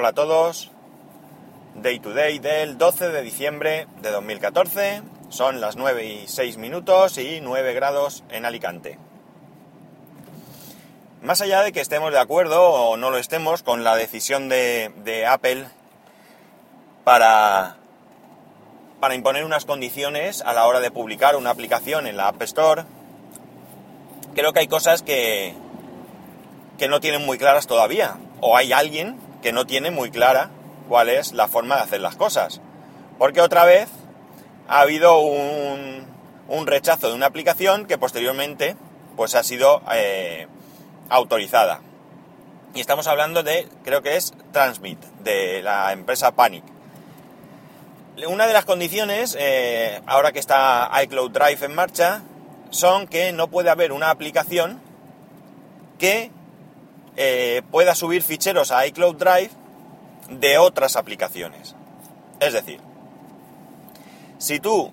Hola a todos. Day to day del 12 de diciembre de 2014. Son las 9 y 6 minutos y 9 grados en Alicante. Más allá de que estemos de acuerdo o no lo estemos con la decisión de, de Apple para, para imponer unas condiciones a la hora de publicar una aplicación en la App Store, creo que hay cosas que, que no tienen muy claras todavía. O hay alguien que no tiene muy clara cuál es la forma de hacer las cosas. Porque otra vez ha habido un, un rechazo de una aplicación que posteriormente pues ha sido eh, autorizada. Y estamos hablando de, creo que es Transmit, de la empresa Panic. Una de las condiciones, eh, ahora que está iCloud Drive en marcha, son que no puede haber una aplicación que eh, pueda subir ficheros a iCloud Drive de otras aplicaciones. Es decir, si tú,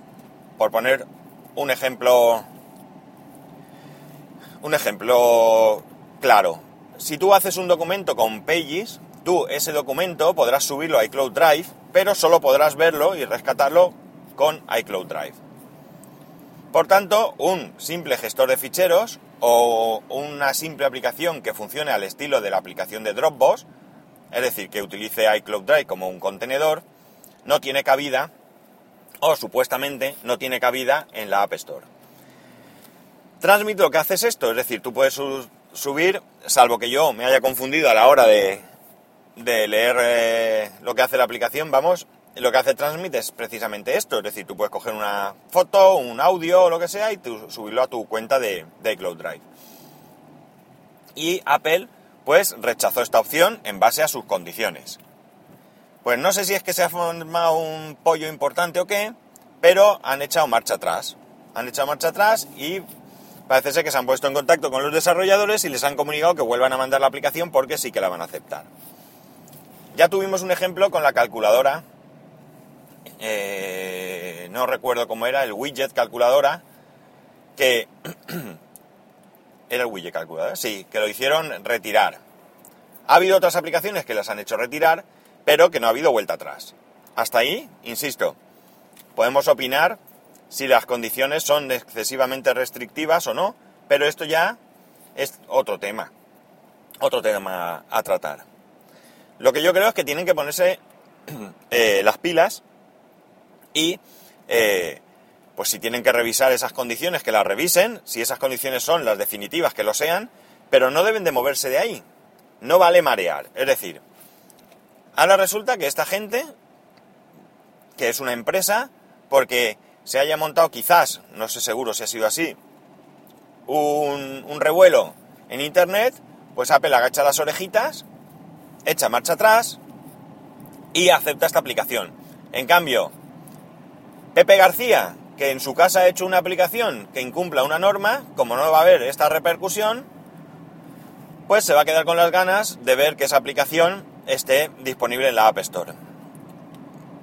por poner un ejemplo, un ejemplo claro, si tú haces un documento con Pages, tú ese documento podrás subirlo a iCloud Drive, pero solo podrás verlo y rescatarlo con iCloud Drive. Por tanto, un simple gestor de ficheros o una simple aplicación que funcione al estilo de la aplicación de Dropbox, es decir, que utilice iCloud Drive como un contenedor, no tiene cabida o supuestamente no tiene cabida en la App Store. Transmit lo que hace es esto, es decir, tú puedes subir, salvo que yo me haya confundido a la hora de, leer eh, lo que hace la aplicación, vamos, lo que hace Transmit es precisamente esto, es decir, tú puedes coger una foto, un audio o lo que sea y subirlo a tu cuenta de, de iCloud Drive. Y Apple pues rechazó esta opción en base a sus condiciones. Pues no sé si es que se ha formado un pollo importante o qué, pero han echado marcha atrás. Han echado marcha atrás y parece ser que se han puesto en contacto con los desarrolladores y les han comunicado que vuelvan a mandar la aplicación porque sí que la van a aceptar. Ya tuvimos un ejemplo con la calculadora, eh, no recuerdo cómo era, el widget calculadora, que Era el widget calculador, sí, que lo hicieron retirar. Ha habido otras aplicaciones que las han hecho retirar, pero que no ha habido vuelta atrás. Hasta ahí, insisto, podemos opinar si las condiciones son excesivamente restrictivas o no, pero esto ya es otro tema, otro tema a tratar. Lo que yo creo es que tienen que ponerse eh, las pilas y eh, pues si tienen que revisar esas condiciones, que las revisen, si esas condiciones son las definitivas, que lo sean, pero no deben de moverse de ahí. No vale marear. Es decir, ahora resulta que esta gente, que es una empresa, porque se haya montado quizás, no sé seguro si ha sido así, un, un revuelo en Internet, pues Apple agacha las orejitas, echa marcha atrás y acepta esta aplicación. En cambio, Pepe García, que en su casa ha hecho una aplicación que incumpla una norma, como no va a haber esta repercusión, pues se va a quedar con las ganas de ver que esa aplicación esté disponible en la App Store.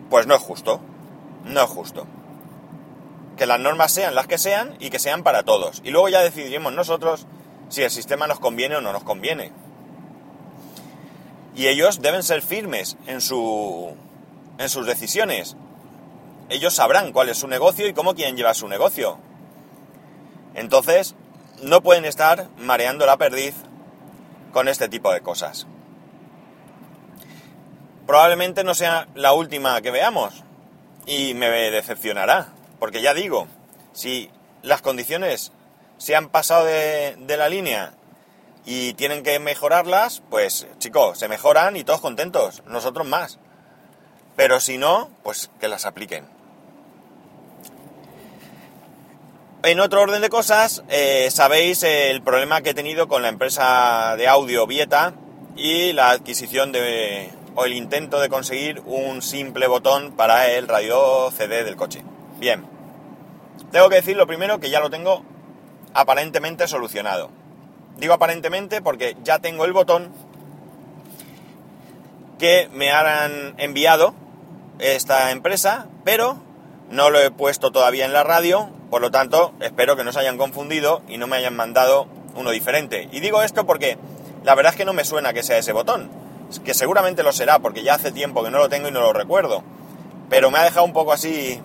Pues no es justo, no es justo. Que las normas sean las que sean y que sean para todos. Y luego ya decidiremos nosotros si el sistema nos conviene o no nos conviene. Y ellos deben ser firmes en, su, en sus decisiones ellos sabrán cuál es su negocio y cómo quieren llevar su negocio. Entonces, no pueden estar mareando la perdiz con este tipo de cosas. Probablemente no sea la última que veamos y me decepcionará, porque ya digo, si las condiciones se han pasado de, la línea y tienen que mejorarlas, pues chicos, se mejoran y todos contentos, nosotros más. Pero si no, pues que las apliquen. En otro orden de cosas, eh, sabéis el problema que he tenido con la empresa de audio Vieta y la adquisición de, o el intento de conseguir un simple botón para el radio CD del coche. Bien, tengo que decir lo primero que ya lo tengo aparentemente solucionado. Digo aparentemente porque ya tengo el botón que me han enviado esta empresa, pero no lo he puesto todavía en la radio por lo tanto, espero que no se hayan confundido y no me hayan mandado uno diferente. Y digo esto porque la verdad es que no me suena que sea ese botón. que seguramente lo será, porque ya hace tiempo que no lo tengo y no lo recuerdo. Pero me ha dejado un poco así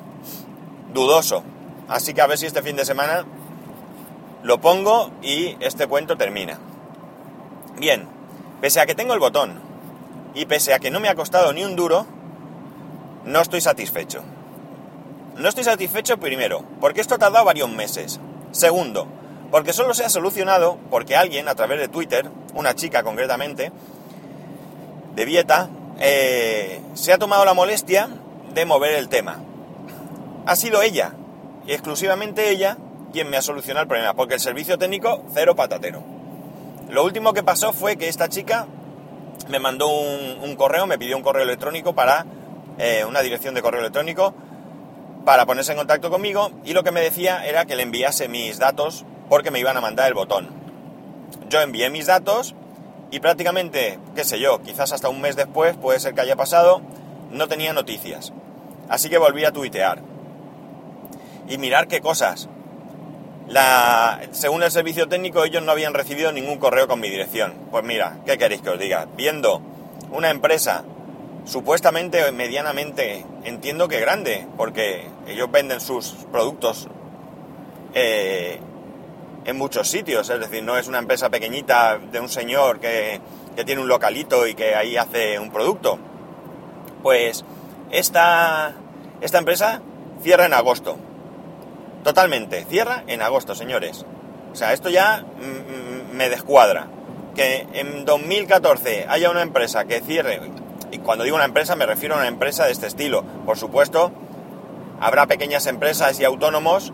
dudoso. Así que a ver si este fin de semana lo pongo y este cuento termina. Bien, pese a que tengo el botón y pese a que no me ha costado ni un duro, no estoy satisfecho. No estoy satisfecho primero, porque esto ha tardado varios meses. Segundo, porque solo se ha solucionado porque alguien a través de Twitter, una chica concretamente, de Vieta, eh, se ha tomado la molestia de mover el tema. Ha sido ella, exclusivamente ella, quien me ha solucionado el problema, porque el servicio técnico, cero patatero. Lo último que pasó fue que esta chica me mandó un, correo, me pidió un correo electrónico para eh, una dirección de correo electrónico para ponerse en contacto conmigo y lo que me decía era que le enviase mis datos porque me iban a mandar el botón. Yo envié mis datos y prácticamente, qué sé yo, quizás hasta un mes después, puede ser que haya pasado, no tenía noticias. Así que volví a tuitear. Y mirar qué cosas. La, según el servicio técnico, ellos no habían recibido ningún correo con mi dirección. Pues mira, ¿qué queréis que os diga? Viendo una empresa supuestamente medianamente, entiendo que grande, porque ellos venden sus productos eh, en muchos sitios, es decir, no es una empresa pequeñita de un señor que, que tiene un localito y que ahí hace un producto. Pues esta, esta empresa cierra en agosto. Totalmente, cierra en agosto, señores. O sea, esto ya me descuadra. Que en 2014 haya una empresa que cierre, y cuando digo una empresa me refiero a una empresa de este estilo. Por supuesto, habrá pequeñas empresas y autónomos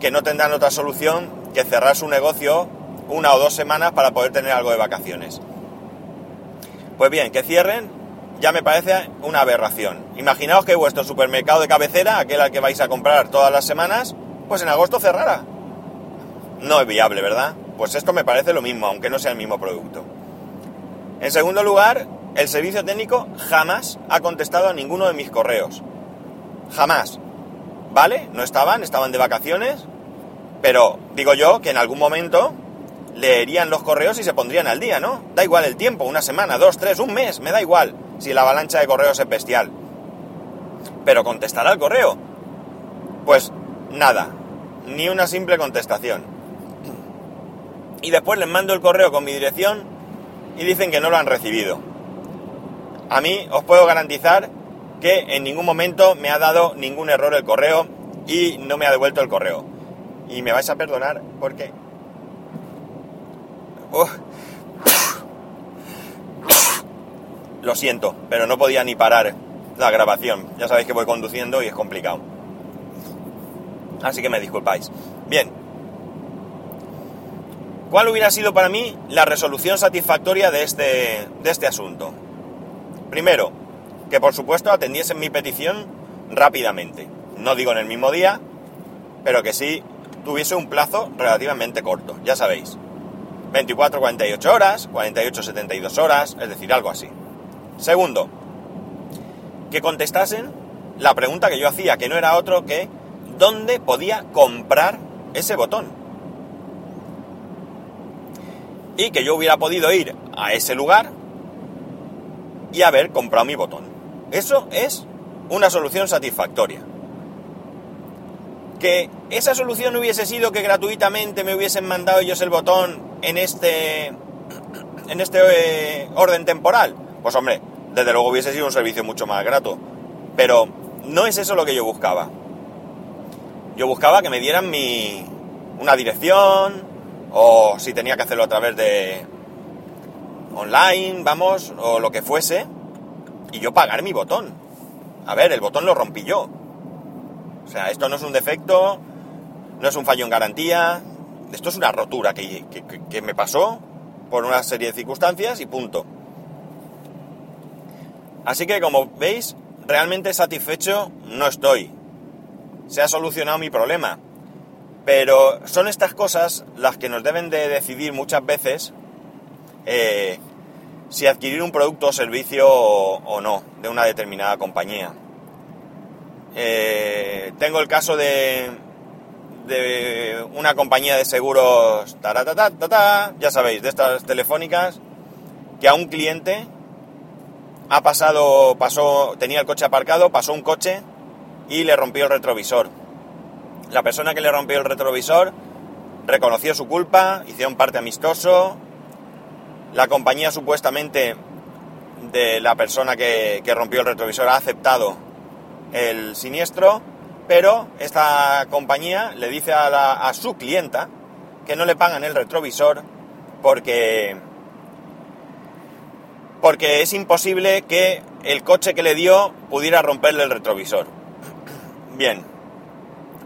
que no tendrán otra solución que cerrar su negocio una o dos semanas para poder tener algo de vacaciones. Pues bien, que cierren ya me parece una aberración. Imaginaos que vuestro supermercado de cabecera, aquel al que vais a comprar todas las semanas, pues en agosto cerrara. No es viable, ¿verdad? Pues esto me parece lo mismo, aunque no sea el mismo producto. En segundo lugar, el servicio técnico jamás ha contestado a ninguno de mis correos. Jamás. ¿Vale? No estaban, estaban de vacaciones. Pero digo yo que en algún momento leerían los correos y se pondrían al día, ¿no? Da igual el tiempo, una semana, dos, tres, un mes, me da igual si la avalancha de correos es bestial. Pero contestará el correo. Pues nada, ni una simple contestación. Y después les mando el correo con mi dirección y dicen que no lo han recibido. A mí os puedo garantizar que en ningún momento me ha dado ningún error el correo y no me ha devuelto el correo. Y me vais a perdonar porque... Lo siento, pero no podía ni parar la grabación. Ya sabéis que voy conduciendo y es complicado. Así que me disculpáis. Bien. ¿Cuál hubiera sido para mí la resolución satisfactoria de este, de este asunto? Primero, que por supuesto atendiesen mi petición rápidamente. No digo en el mismo día, pero que sí tuviese un plazo relativamente corto, ya sabéis. 24-48 horas, 48-72 horas, es decir, algo así. Segundo, que contestasen la pregunta que yo hacía, que no era otro que dónde podía comprar ese botón. Y que yo hubiera podido ir a ese lugar y haber comprado mi botón. Eso es una solución satisfactoria. Que esa solución hubiese sido que gratuitamente me hubiesen mandado ellos el botón en este en este eh, orden temporal. Pues hombre, desde luego hubiese sido un servicio mucho más grato. Pero no es eso lo que yo buscaba. Yo buscaba que me dieran mi una dirección o si tenía que hacerlo a través de online, vamos, o lo que fuese, y yo pagar mi botón. A ver, el botón lo rompí yo. O sea, esto no es un defecto, no es un fallo en garantía, esto es una rotura que, me pasó por una serie de circunstancias y punto. Así que como veis, realmente satisfecho no estoy. Se ha solucionado mi problema. Pero son estas cosas las que nos deben de decidir muchas veces eh, si adquirir un producto o servicio o, no de una determinada compañía. Eh, tengo el caso de, de una compañía de seguros, ya sabéis, de estas telefónicas, que a un cliente ha pasado, pasó, tenía el coche aparcado, pasó un coche y le rompió el retrovisor. La persona que le rompió el retrovisor reconoció su culpa, hicieron parte amistoso, la compañía supuestamente de la persona que, rompió el retrovisor ha aceptado el siniestro, pero esta compañía le dice a, a su clienta que no le pagan el retrovisor porque porque es imposible que el coche que le dio pudiera romperle el retrovisor. Bien,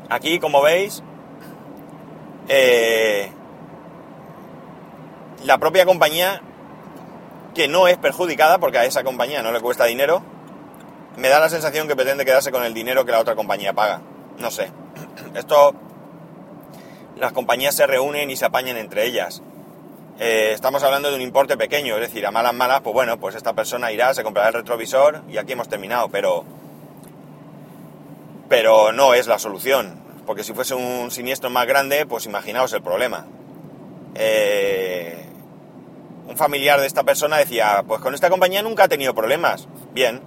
aquí como veis, eh, la propia compañía, que no es perjudicada porque a esa compañía no le cuesta dinero, me da la sensación que pretende quedarse con el dinero que la otra compañía paga. No sé. Esto, las compañías se reúnen y se apañan entre ellas. Eh, estamos hablando de un importe pequeño, es decir, a malas malas, pues bueno, pues esta persona irá, se comprará el retrovisor y aquí hemos terminado, pero pero no es la solución, porque si fuese un siniestro más grande, pues imaginaos el problema. Eh, un familiar de esta persona decía, pues con esta compañía nunca ha tenido problemas. Bien,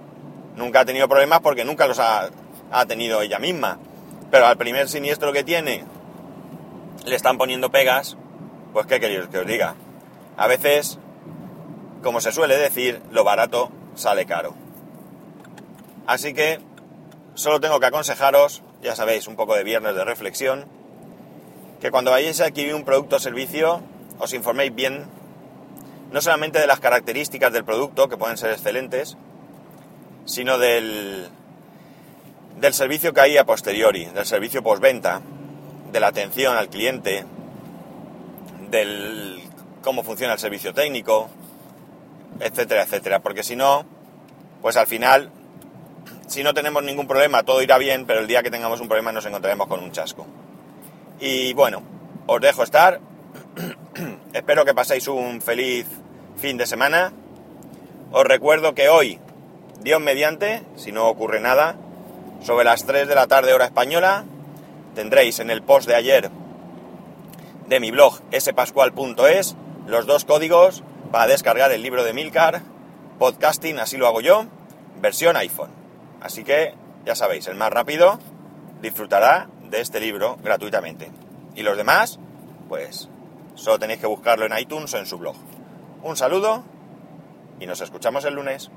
nunca ha tenido problemas porque nunca los ha, tenido ella misma. Pero al primer siniestro que tiene le están poniendo pegas, pues qué queréis que os diga. A veces, como se suele decir, lo barato sale caro. Así que solo tengo que aconsejaros, ya sabéis, un poco de viernes de reflexión, que cuando vayáis a adquirir un producto o servicio, os informéis bien, no solamente de las características del producto, que pueden ser excelentes, sino del, del servicio que hay a posteriori, del servicio postventa, de la atención al cliente, del cómo funciona el servicio técnico, etcétera, etcétera. Porque si no, pues al final, si no tenemos ningún problema, todo irá bien, pero el día que tengamos un problema nos encontraremos con un chasco. Y bueno, os dejo estar. Espero que paséis un feliz fin de semana. Os recuerdo que hoy, Dios mediante, si no ocurre nada, sobre las 3 de la tarde hora española, tendréis en el post de ayer de mi blog spascual.es los dos códigos para descargar el libro de Milcar, podcasting, así lo hago yo, versión iPhone. Así que ya sabéis, el más rápido disfrutará de este libro gratuitamente. Y los demás, pues solo tenéis que buscarlo en iTunes o en su blog. Un saludo y nos escuchamos el lunes.